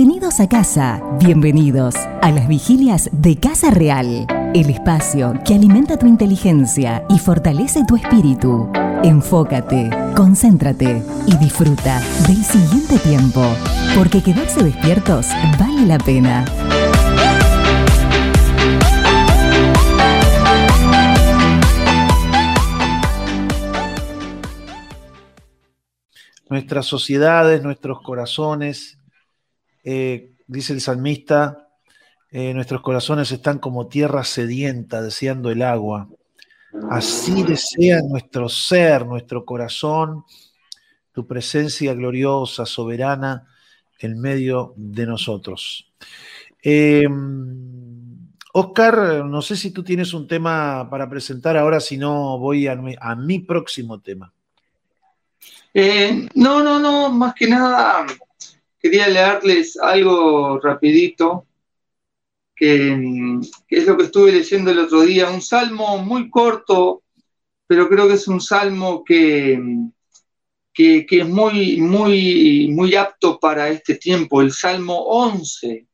Bienvenidos a casa, bienvenidos a las vigilias de Casa Real, el espacio que alimenta tu inteligencia y fortalece tu espíritu. Enfócate, concéntrate y disfruta del siguiente tiempo, porque quedarse despiertos vale la pena. Nuestras sociedades, nuestros corazones, eh, dice el salmista, eh, nuestros corazones están como tierra sedienta, deseando el agua. Así desea nuestro ser, nuestro corazón, tu presencia gloriosa, soberana, en medio de nosotros. Oscar, em, no sé si tú tienes un tema para presentar ahora, si no voy a mi, próximo tema. Eh, no, no, no, más que nada quería leerles algo rapidito, que, es lo que estuve leyendo el otro día, un salmo muy corto, pero creo que es un salmo que, que, es muy, muy, muy apto para este tiempo, el Salmo 11.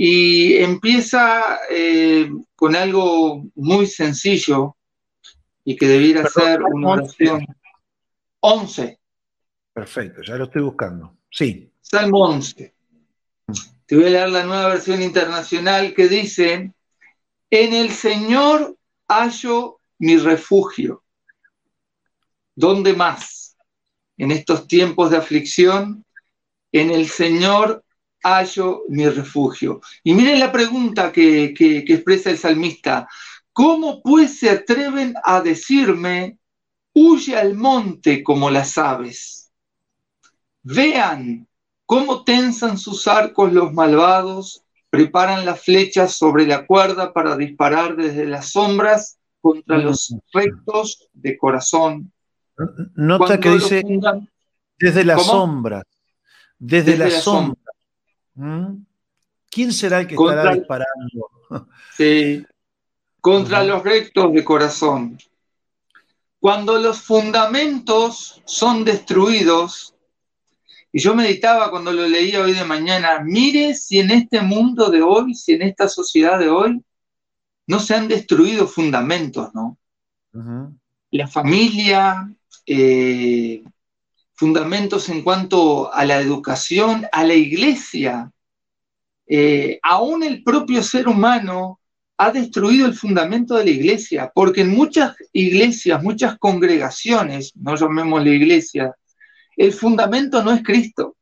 Y empieza eh, con algo muy sencillo y que debiera ser una oración. 11. Perfecto, ya lo estoy buscando. Sí. Salmo 11. Te voy a leer la nueva versión internacional que dice, en el Señor hallo mi refugio. ¿Dónde más? En estos tiempos de aflicción, en el Señor hallo mi refugio. Y miren la pregunta que, que expresa el salmista. ¿Cómo pues se atreven a decirme, huye al monte como las aves? Vean cómo tensan sus arcos los malvados, preparan las flechas sobre la cuerda para disparar desde las sombras contra los rectos de corazón. Nota que dice desde las sombras, desde, la, sombra. ¿Mm? ¿Quién será el que estará disparando? sí, contra los rectos de corazón. Cuando los fundamentos son destruidos, y yo meditaba cuando lo leía hoy de mañana, mire si en este mundo de hoy, si en esta sociedad de hoy, no se han destruido fundamentos, ¿no? La familia, eh, fundamentos en cuanto a la educación, a la iglesia, eh, aún el propio ser humano ha destruido el fundamento de la iglesia, porque en muchas iglesias, muchas congregaciones, no llamémosle iglesia, el fundamento no es Cristo.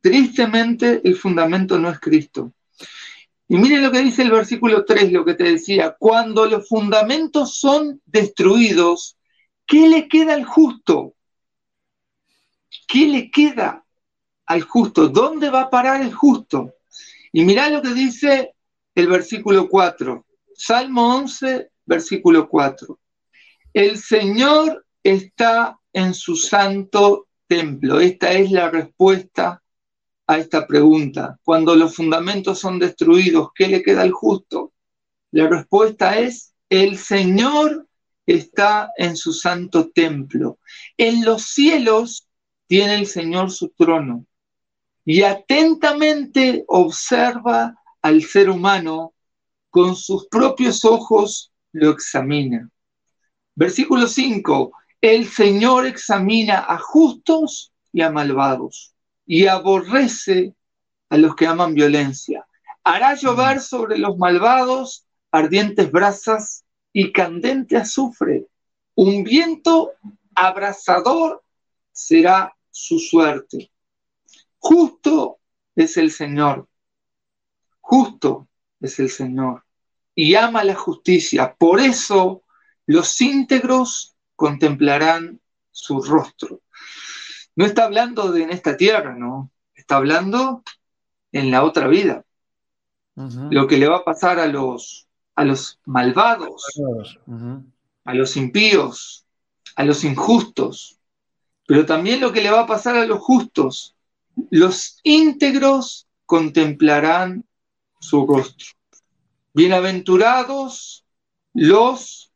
Tristemente, el fundamento no es Cristo. Y miren lo que dice el versículo 3, lo que te decía, cuando los fundamentos son destruidos, ¿qué le queda al justo? ¿Qué le queda al justo? ¿Dónde va a parar el justo? Y mirá lo que dice el versículo 4, Salmo 11, versículo 4. El Señor está en su santo templo? Esta es la respuesta a esta pregunta. Cuando los fundamentos son destruidos, ¿qué le queda al justo? La respuesta es, el Señor está en su santo templo. En los cielos tiene el Señor su trono y atentamente observa al ser humano, con sus propios ojos lo examina. Versículo 5, el Señor examina a justos y a malvados y aborrece a los que aman violencia. Hará llover sobre los malvados ardientes brasas y candente azufre. Un viento abrasador será su suerte. Justo es el Señor. Justo es el Señor. Y ama la justicia. Por eso los íntegros contemplarán su rostro. No está hablando de en esta tierra, ¿no? Está hablando en la otra vida. Lo que le va a pasar a los, a los malvados, a los impíos, a los injustos, pero también lo que le va a pasar a los justos. Los íntegros contemplarán su rostro. Bienaventurados los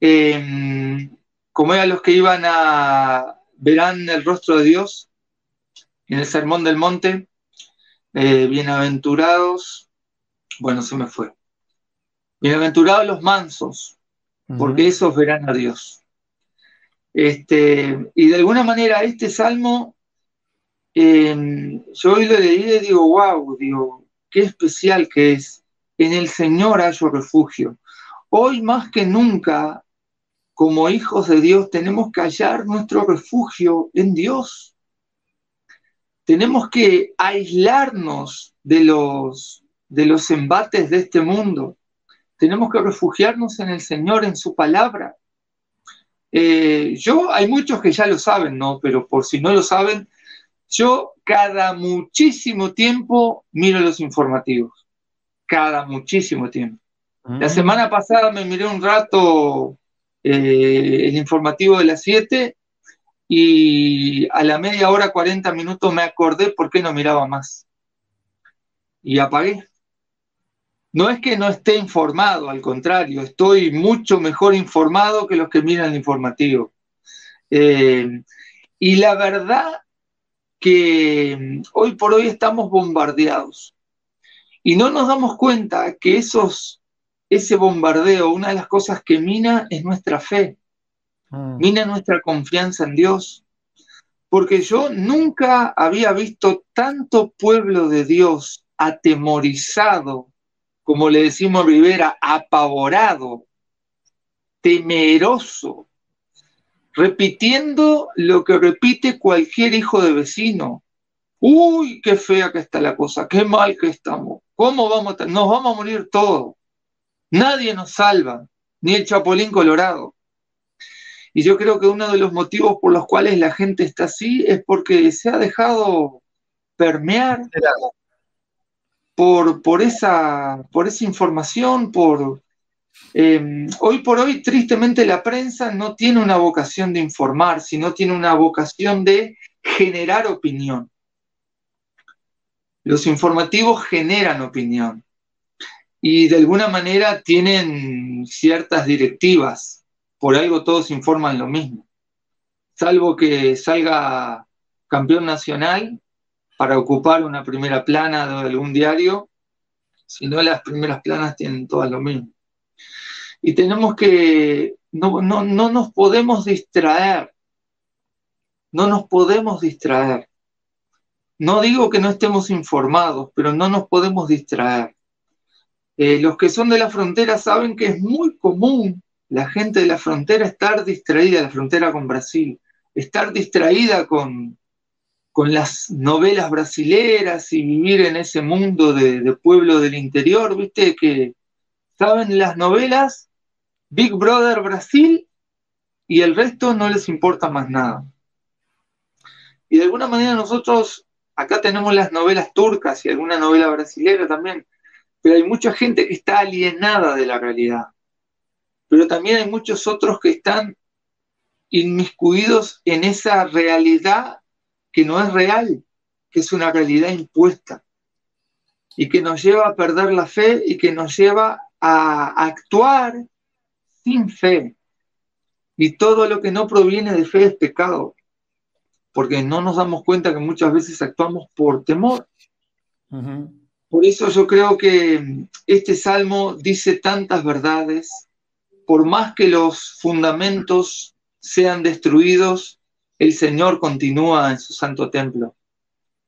em, como eran los que iban a verán el rostro de Dios, en el Sermón del Monte, eh, bienaventurados, bueno, se me fue. Bienaventurados los mansos, porque esos verán a Dios. Este, y de alguna manera este salmo, em, yo hoy lo leí y digo, wow, digo, qué especial que es. En el Señor hallo refugio. Hoy más que nunca, como hijos de Dios, tenemos que hallar nuestro refugio en Dios. Tenemos que aislarnos de los, de los embates de este mundo. Tenemos que refugiarnos en el Señor, en su palabra. Eh, yo, hay muchos que ya lo saben, ¿no? Pero por si no lo saben, yo cada muchísimo tiempo miro los informativos. Cada muchísimo tiempo. La mm. semana pasada me miré un rato eh, el informativo de las 7 y a la media hora, 40 minutos me acordé por qué no miraba más. Y apagué. No es que no esté informado, al contrario, estoy mucho mejor informado que los que miran el informativo. Eh, y la verdad que mm, hoy por hoy estamos bombardeados y no nos damos cuenta que esos, ese bombardeo, una de las cosas que mina es nuestra fe, mm. mina nuestra confianza en Dios. Porque yo nunca había visto tanto pueblo de Dios atemorizado como le decimos Rivera, apavorado, temeroso, repitiendo lo que repite cualquier hijo de vecino. Uy, qué fea que está la cosa, qué mal que estamos. ¿Cómo vamos a nos vamos a morir todos? Nadie nos salva, ni el Chapulín Colorado. Y yo creo que uno de los motivos por los cuales la gente está así es porque se ha dejado permear por, por, esa, por esa información, por... Eh, hoy por hoy, tristemente, la prensa no tiene una vocación de informar, sino tiene una vocación de generar opinión. Los informativos generan opinión y de alguna manera tienen ciertas directivas. Por algo todos informan lo mismo. Salvo que salga campeón nacional para ocupar una primera plana de algún diario, si no las primeras planas tienen todas lo mismo. Y tenemos que, no, no, no nos podemos distraer, no nos podemos distraer. No digo que no estemos informados, pero no nos podemos distraer. Eh, los que son de la frontera saben que es muy común la gente de la frontera estar distraída, la frontera con Brasil, estar distraída con, con las novelas brasileras y vivir en ese mundo de, pueblo del interior, viste, que saben las novelas, Big Brother Brasil y el resto no les importa más nada. Y de alguna manera nosotros acá tenemos las novelas turcas y alguna novela brasilera también, pero hay mucha gente que está alienada de la realidad. Pero también hay muchos otros que están inmiscuidos en esa realidad que no es real, que es una realidad impuesta y que nos lleva a perder la fe y que nos lleva a actuar sin fe. Y todo lo que no proviene de fe es pecado, porque no nos damos cuenta que muchas veces actuamos por temor. Por eso yo creo que este salmo dice tantas verdades, por más que los fundamentos sean destruidos, el Señor continúa en su santo templo,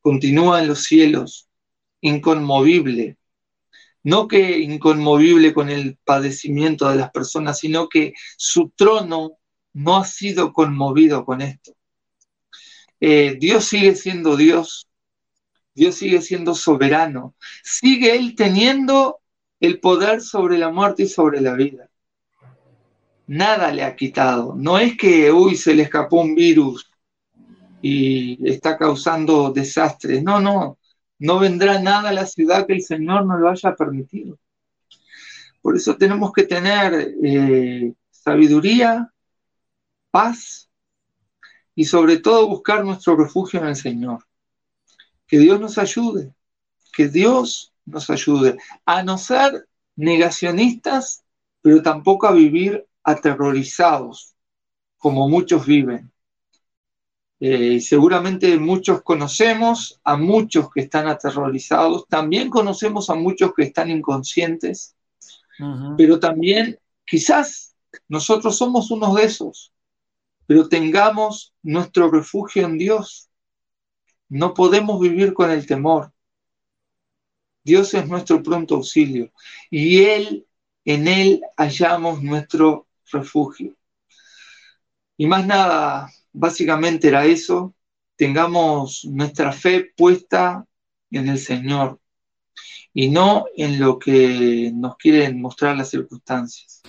continúa en los cielos, inconmovible. No que inconmovible con el padecimiento de las personas, sino que su trono no ha sido conmovido con esto. Eh, Dios sigue siendo Dios, Dios sigue siendo soberano, sigue Él teniendo el poder sobre la muerte y sobre la vida nada le ha quitado. No es que, uy, se le escapó un virus y está causando desastres. No, no, no vendrá nada a la ciudad que el Señor no lo haya permitido. Por eso tenemos que tener eh, sabiduría, paz y sobre todo buscar nuestro refugio en el Señor. Que Dios nos ayude, que Dios nos ayude a no ser negacionistas, pero tampoco a vivir aterrorizados, como muchos viven. Eh, seguramente muchos conocemos a muchos que están aterrorizados, también conocemos a muchos que están inconscientes, pero también quizás nosotros somos unos de esos, pero tengamos nuestro refugio en Dios. No podemos vivir con el temor. Dios es nuestro pronto auxilio y Él, en Él hallamos nuestro refugio. Y más nada, básicamente era eso, tengamos nuestra fe puesta en el Señor y no en lo que nos quieren mostrar las circunstancias.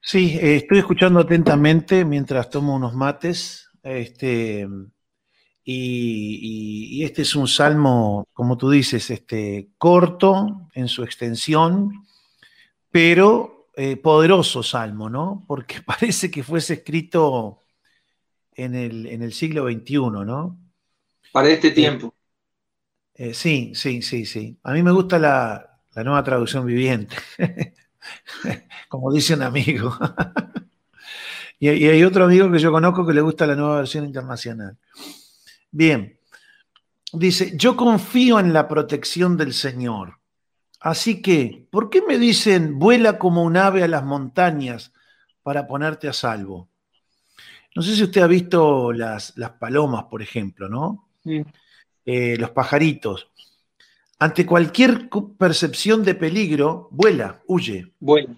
Sí, estoy escuchando atentamente mientras tomo unos mates. Este, y, este es un salmo, como tú dices, este, corto en su extensión, pero eh, poderoso salmo, ¿no? Porque parece que fuese escrito en el, en el siglo XXI, ¿no? Para este eh, tiempo. Eh, sí, sí, sí, sí. A mí me gusta la, la nueva traducción viviente, como dice un amigo. y, y hay otro amigo que yo conozco que le gusta la nueva versión internacional. Bien, dice, yo confío en la protección del Señor. Así que, ¿por qué me dicen vuela como un ave a las montañas para ponerte a salvo? No sé si usted ha visto las, las palomas, por ejemplo, ¿no? Eh, los pajaritos. Ante cualquier percepción de peligro, vuela, huye. Vuela,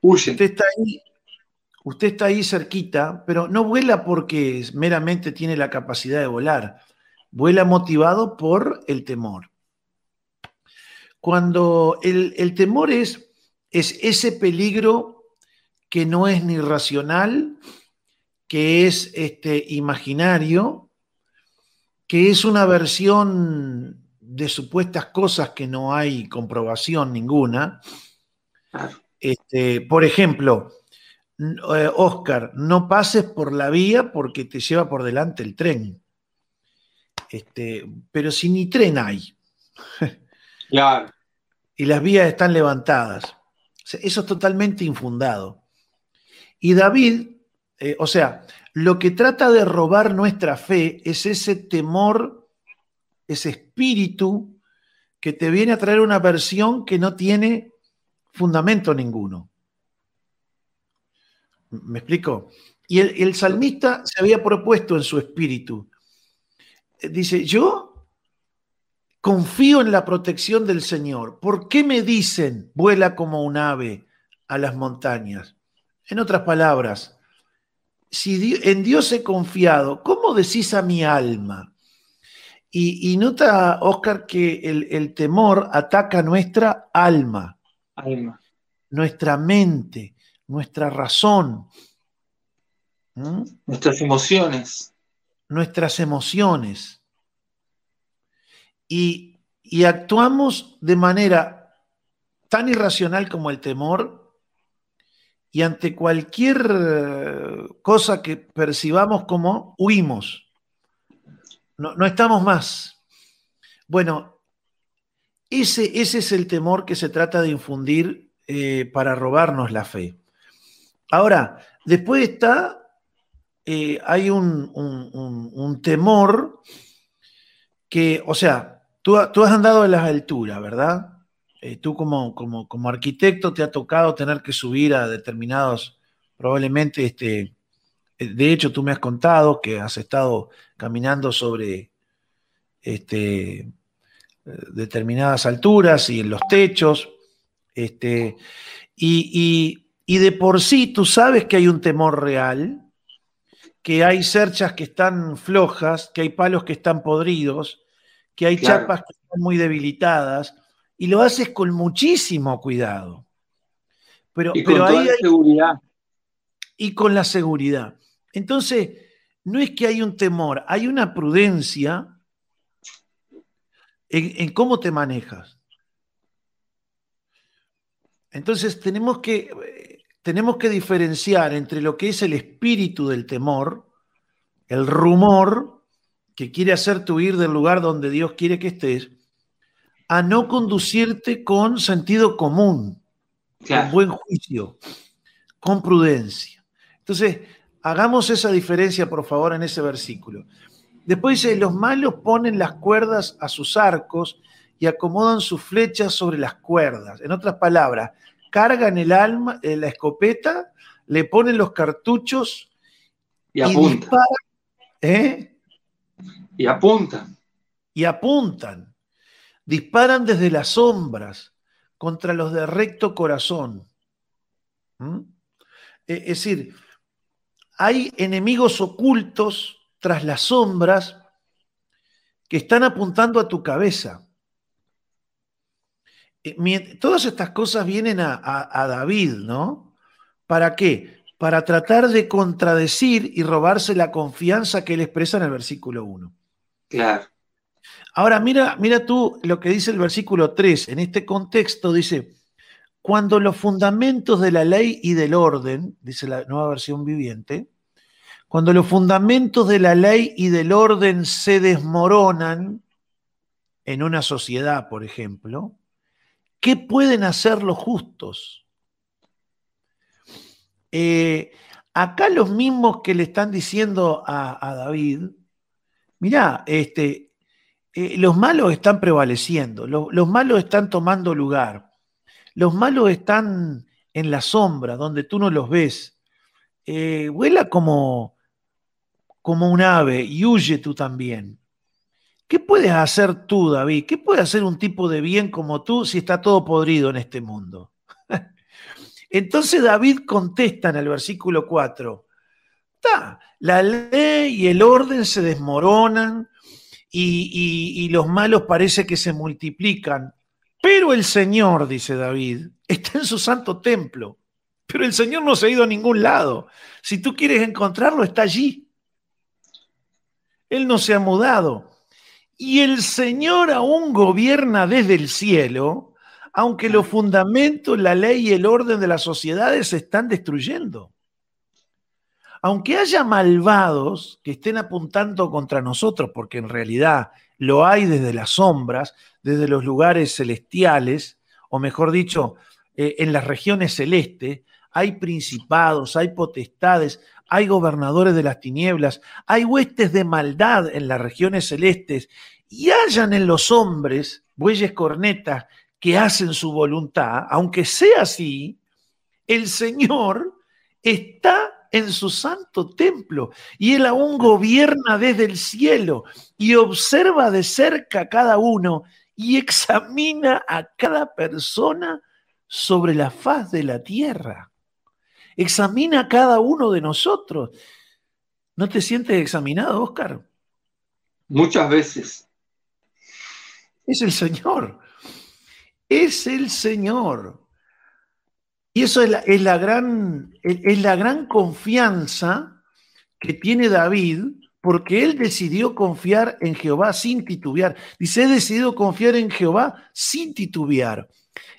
huye. Usted está ahí Usted está ahí cerquita, pero no vuela porque meramente tiene la capacidad de volar. Vuela motivado por el temor. Cuando el, temor es, es ese peligro que no es ni racional, que es este, imaginario, que es una versión de supuestas cosas que no hay comprobación ninguna. Este, por ejemplo, eh, Oscar, no pases por la vía porque te lleva por delante el tren. Este, pero si ni tren hay. y las vías están levantadas. Eso es totalmente infundado. Y David, eh, o sea, lo que trata de robar nuestra fe es ese temor, ese espíritu que te viene a traer una versión que no tiene fundamento ninguno. ¿Me explico? Y el, salmista se había propuesto en su espíritu. Eh, dice, yo confío en la protección del Señor. ¿Por qué me dicen, vuela como un ave a las montañas? En otras palabras, si en Dios he confiado, ¿cómo decís a mi alma? Y, nota, Oscar, que el, el, temor ataca nuestra alma, alma, nuestra mente, nuestra razón. Nuestras emociones. Nuestras emociones. Y, y actuamos de manera tan irracional como el temor y ante cualquier eh, cosa que percibamos como huimos. No, no estamos más. Bueno, ese, ese, es el temor que se trata de infundir eh, para robarnos la fe. Ahora, después está, eh, hay un, temor que, o sea, tú, tú, has andado a las alturas, ¿verdad? Eh, tú como, como, como, arquitecto te ha tocado tener que subir a determinados, probablemente, este, eh, de hecho tú me has contado que has estado caminando sobre este, determinadas alturas y en los techos, este, y de por sí tú sabes que hay un temor real, que hay cerchas que están flojas, que hay palos que están podridos, que hay chapas que están muy debilitadas, y lo haces con muchísimo cuidado. Pero, y con pero toda la seguridad. Y con la seguridad. Entonces, no es que hay un temor, hay una prudencia en cómo te manejas. Entonces tenemos que, tenemos que diferenciar entre lo que es el espíritu del temor, el rumor que quiere hacerte huir del lugar donde Dios quiere que estés, a no conducirte con sentido común, con buen juicio, con prudencia. Entonces, Hagamos esa diferencia, por favor, en ese versículo. Después dice, los malos ponen las cuerdas a sus arcos y acomodan sus flechas sobre las cuerdas. En otras palabras, cargan el alma, eh, la escopeta, le ponen los cartuchos y, apuntan. ¿eh? Y apuntan. Y apuntan. Disparan desde las sombras contra los de recto corazón. ¿Mm? E, es decir, hay enemigos ocultos tras las sombras que están apuntando a tu cabeza. Eh, todas estas cosas vienen a, David, ¿no? ¿Para qué? Para tratar de contradecir y robarse la confianza que él expresa en el versículo 1. Claro. Ahora, mira, mira tú lo que dice el versículo 3. En este contexto dice, cuando los fundamentos de la ley y del orden, dice la nueva versión viviente, cuando los fundamentos de la ley y del orden se desmoronan en una sociedad, por ejemplo, ¿qué pueden hacer los justos? Eh, acá los mismos que le están diciendo a, David, mirá, este, eh, los malos están prevaleciendo, los malos están tomando lugar, los malos están en la sombra, donde tú no los ves. Eh, vuela como, como un ave y huye tú también. ¿Qué puedes hacer tú, David? ¿Qué puede hacer un tipo de bien como tú si está todo podrido en este mundo? Entonces David contesta en el versículo 4, la ley y el orden se desmoronan y, y los malos parece que se multiplican, pero el Señor, dice David, está en su santo templo, pero el Señor no se ha ido a ningún lado. Si tú quieres encontrarlo, está allí. Él no se ha mudado. Y el Señor aún gobierna desde el cielo, aunque los fundamentos, la ley y el orden de las sociedades se están destruyendo. Aunque haya malvados que estén apuntando contra nosotros, porque en realidad lo hay desde las sombras, desde los lugares celestiales, o mejor dicho, eh, en las regiones celestes, hay principados, hay potestades, hay gobernadores de las tinieblas, hay huestes de maldad en las regiones celestes, y hayan en los hombres bueyes cornetas que hacen su voluntad, aunque sea así, el Señor está en su santo templo y Él aún gobierna desde el cielo y observa de cerca a cada uno y examina a cada persona sobre la faz de la tierra examina a cada uno de nosotros. ¿No te sientes examinado, Oscar? Muchas veces. Es el Señor. Es el Señor. Y eso es la, gran, es la gran confianza que tiene David, porque él decidió confiar en Jehová sin titubear. Dice, he decidido confiar en Jehová sin titubear.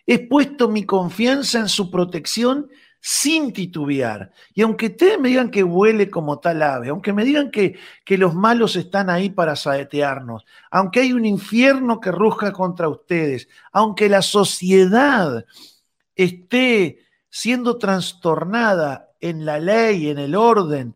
He puesto mi confianza en su protección sin titubear. Y aunque ustedes me digan que huele como tal ave, aunque me digan que, que los malos están ahí para saetearnos, aunque hay un infierno que ruja contra ustedes, aunque la sociedad esté siendo trastornada en la ley, en el orden,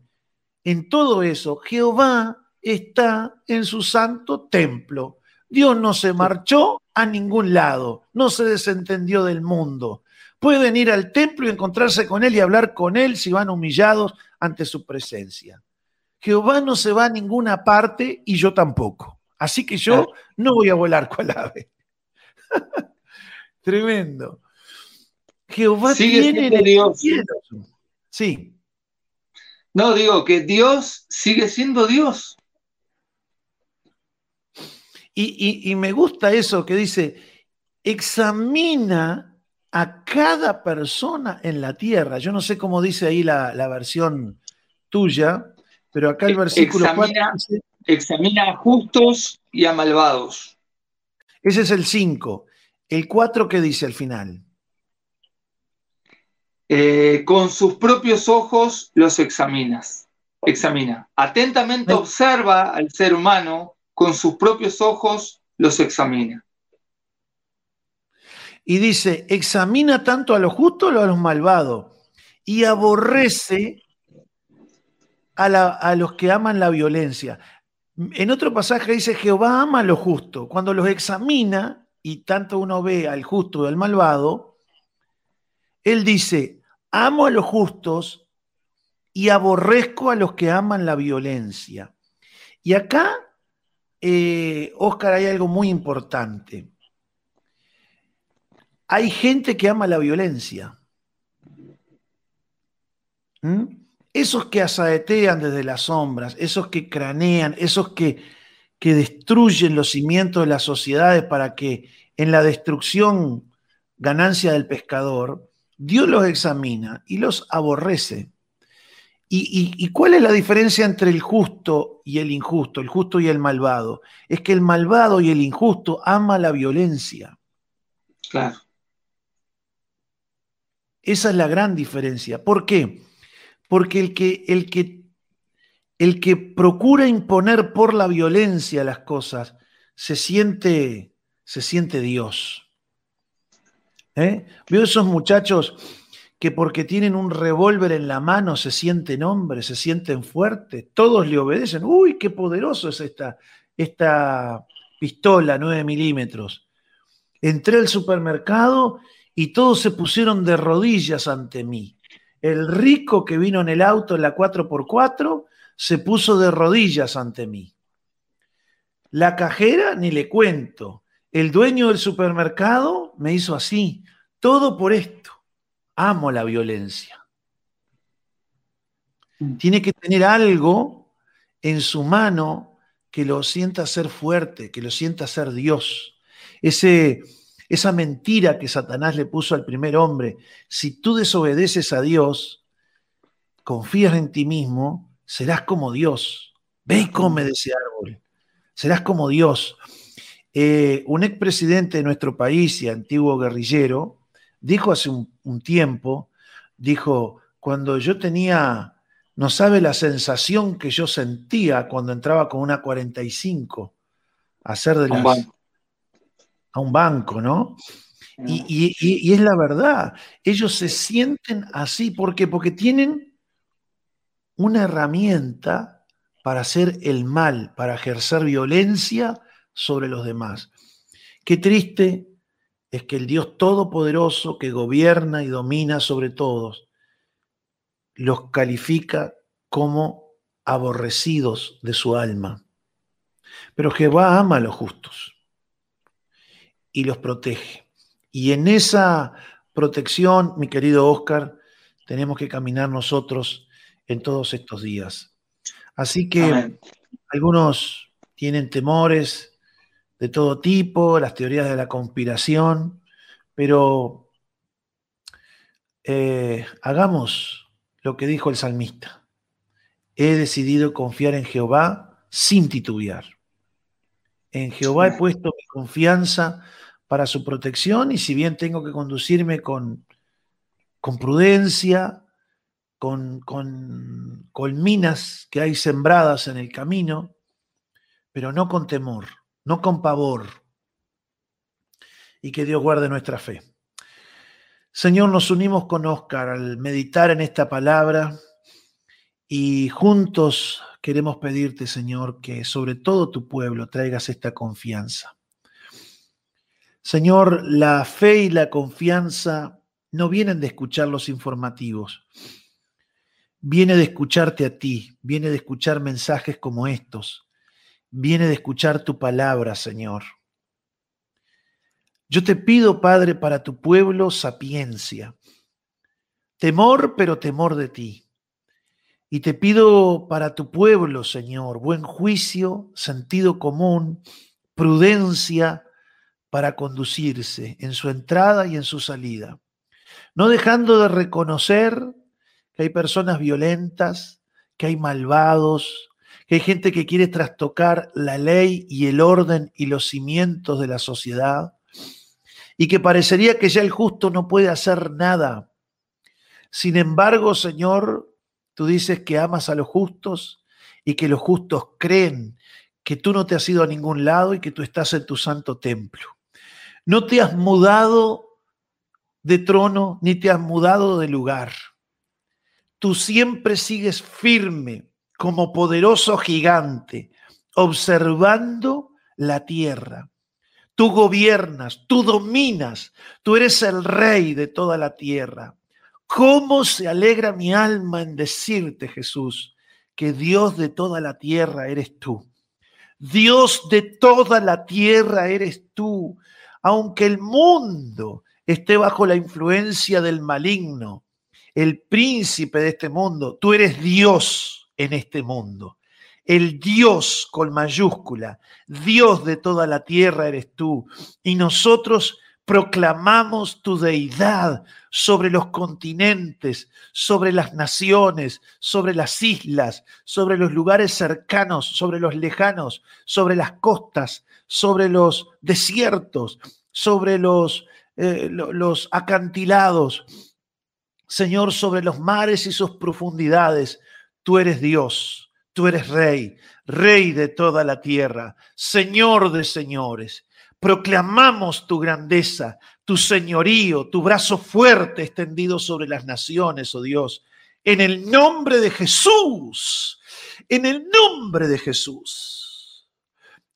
en todo eso, Jehová está en su santo templo. Dios no se marchó a ningún lado, no se desentendió del mundo. Pueden ir al templo y encontrarse con Él y hablar con Él si van humillados ante su presencia. Jehová no se va a ninguna parte y yo tampoco. Así que yo no voy a volar cual ave. Tremendo. Jehová tiene Dios. Sí. No, digo que Dios sigue siendo Dios. y me gusta eso que dice, examina a cada persona en la tierra. Yo no sé cómo dice ahí la, versión tuya, pero acá el versículo examina, examina a justos y a malvados. Ese es el 5. El 4 que dice al final. Eh, con sus propios ojos los examinas. Examina. Atentamente observa al ser humano, con sus propios ojos los examina y dice, examina tanto a los justos como a los malvados y aborrece a, los que aman la violencia. En otro pasaje dice, Jehová ama a lo justo. Cuando los examina, y tanto uno ve al justo y al malvado, él dice, amo a los justos y aborrezco a los que aman la violencia. Y acá, eh, Oscar, hay algo muy importante. Hay gente que ama la violencia. ¿Mm? Esos que asaetean desde las sombras, esos que cranean, esos que, que destruyen los cimientos de las sociedades para que en la destrucción ganancia del pescador, Dios los examina y los aborrece. ¿Y, y, cuál es la diferencia entre el justo y el injusto, el justo y el malvado? Es que el malvado y el injusto ama la violencia. Claro. Esa es la gran diferencia. ¿Por qué? Porque el que, el que, el que procura imponer por la violencia las cosas se siente, se siente Dios. ¿Eh? Veo esos muchachos que porque tienen un revólver en la mano se sienten hombres, se sienten fuertes, todos le obedecen. Uy, qué poderoso es esta, esta pistola 9 milímetros. Entré al supermercado y todos se pusieron de rodillas ante mí. El rico que vino en el auto en la 4x4 se puso de rodillas ante mí. La cajera, ni le cuento. El dueño del supermercado me hizo así. Todo por esto. Amo la violencia. Mm. Tiene que tener algo en su mano que lo sienta ser fuerte, que lo sienta ser Dios. Ese, esa mentira que Satanás le puso al primer hombre, si tú desobedeces a Dios, confías en ti mismo, serás como Dios. Ve y come de ese árbol. Serás como Dios. Eh, un expresidente de nuestro país y antiguo guerrillero dijo hace un, un tiempo, dijo, cuando yo tenía, no sabe la sensación que yo sentía cuando entraba con una 45 a hacer de las, a un banco, ¿no? Y, es la verdad, ellos se sienten así, ¿por qué? Porque tienen una herramienta para hacer el mal, para ejercer violencia sobre los demás. Qué triste es que el Dios Todopoderoso que gobierna y domina sobre todos, los califica como aborrecidos de su alma. Pero Jehová ama a los justos y los protege. Y en esa protección, mi querido Oscar, tenemos que caminar nosotros en todos estos días. Así que algunos tienen temores de todo tipo, las teorías de la conspiración, pero eh, hagamos lo que dijo el salmista. He decidido confiar en Jehová sin titubear. En Jehová he puesto mi confianza para su protección y si bien tengo que conducirme con, con prudencia, con, con, con minas que hay sembradas en el camino, pero no con temor, no con pavor, y que Dios guarde nuestra fe. Señor, nos unimos con Oscar al meditar en esta palabra y juntos queremos pedirte, Señor, que sobre todo tu pueblo traigas esta confianza. Señor, la fe y la confianza no vienen de escuchar los informativos, viene de escucharte a ti, viene de escuchar mensajes como estos, viene de escuchar tu palabra, Señor. Yo te pido, Padre, para tu pueblo sapiencia, temor, pero temor de ti. Y te pido para tu pueblo, Señor, buen juicio, sentido común, prudencia, para conducirse en su entrada y en su salida, no dejando de reconocer que hay personas violentas, que hay malvados, que hay gente que quiere trastocar la ley y el orden y los cimientos de la sociedad, y que parecería que ya el justo no puede hacer nada. Sin embargo, Señor, tú dices que amas a los justos y que los justos creen que tú no te has ido a ningún lado y que tú estás en tu santo templo. No te has mudado de trono ni te has mudado de lugar. Tú siempre sigues firme, como poderoso gigante, observando la tierra. Tú gobiernas, tú dominas, tú eres el rey de toda la tierra. ¿Cómo se alegra mi alma en decirte, Jesús, que Dios de toda la tierra eres tú? Dios de toda la tierra eres tú. Aunque el mundo esté bajo la influencia del maligno, el príncipe de este mundo, tú eres Dios en este mundo. El Dios con mayúscula, Dios de toda la tierra eres tú. Y nosotros proclamamos tu deidad sobre los continentes, sobre las naciones, sobre las islas, sobre los lugares cercanos, sobre los lejanos, sobre las costas, sobre los desiertos, sobre los, eh, los acantilados. Señor, sobre los mares y sus profundidades, tú eres Dios, tú eres Rey, Rey de toda la tierra, Señor de señores. Proclamamos tu grandeza, tu señorío, tu brazo fuerte extendido sobre las naciones, oh Dios. En el nombre de Jesús, en el nombre de Jesús.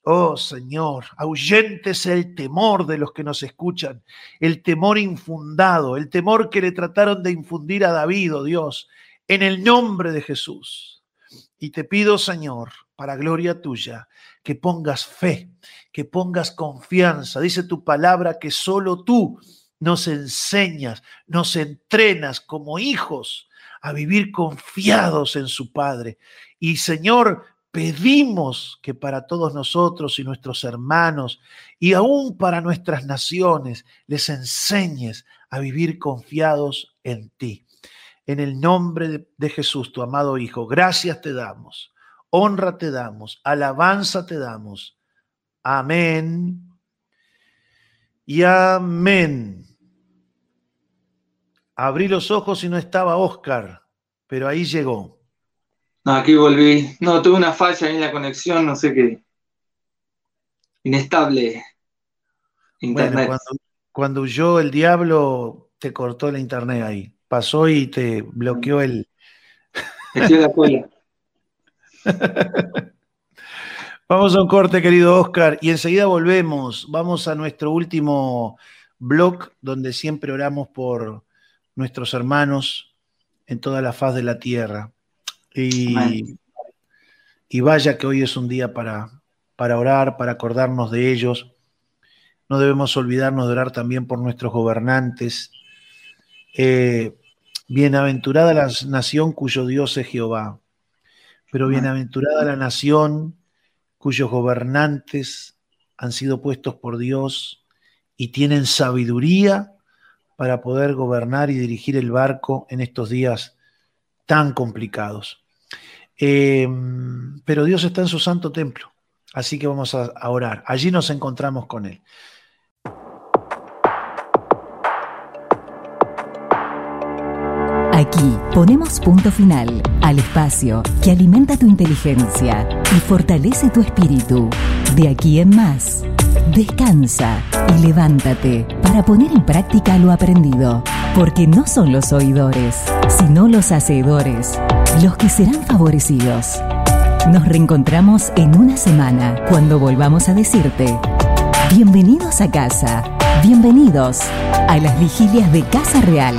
Oh Señor, ahuyentes el temor de los que nos escuchan, el temor infundado, el temor que le trataron de infundir a David, oh Dios, en el nombre de Jesús. Y te pido, Señor, para gloria tuya, que pongas fe, que pongas confianza. Dice tu palabra que solo tú nos enseñas, nos entrenas como hijos a vivir confiados en su Padre. Y Señor, pedimos que para todos nosotros y nuestros hermanos y aún para nuestras naciones les enseñes a vivir confiados en ti. En el nombre de Jesús, tu amado Hijo, gracias te damos honra te damos, alabanza te damos. Amén. Y amén. Abrí los ojos y no estaba Oscar, pero ahí llegó. No, aquí volví. No, tuve una falla en la conexión, no sé qué. Inestable. Internet. cuando, cuando huyó el diablo, te cortó la internet ahí. Pasó y te bloqueó el. Estoy la cola. Vamos a un corte, querido Oscar, y enseguida volvemos. Vamos a nuestro último blog, donde siempre oramos por nuestros hermanos en toda la faz de la tierra. Y, y vaya que hoy es un día para, para orar, para acordarnos de ellos. No debemos olvidarnos de orar también por nuestros gobernantes. Eh, bienaventurada la nación cuyo Dios es Jehová pero bienaventurada la nación cuyos gobernantes han sido puestos por Dios y tienen sabiduría para poder gobernar y dirigir el barco en estos días tan complicados. Em, pero Dios está en su santo templo, así que vamos a orar. Allí nos encontramos con Él. Aquí ponemos punto final al espacio que alimenta tu inteligencia y fortalece tu espíritu. De aquí en más, descansa y levántate para poner en práctica lo aprendido, porque no son los oidores, sino los hacedores los que serán favorecidos. Nos reencontramos en una semana cuando volvamos a decirte, bienvenidos a casa, bienvenidos a las vigilias de Casa Real.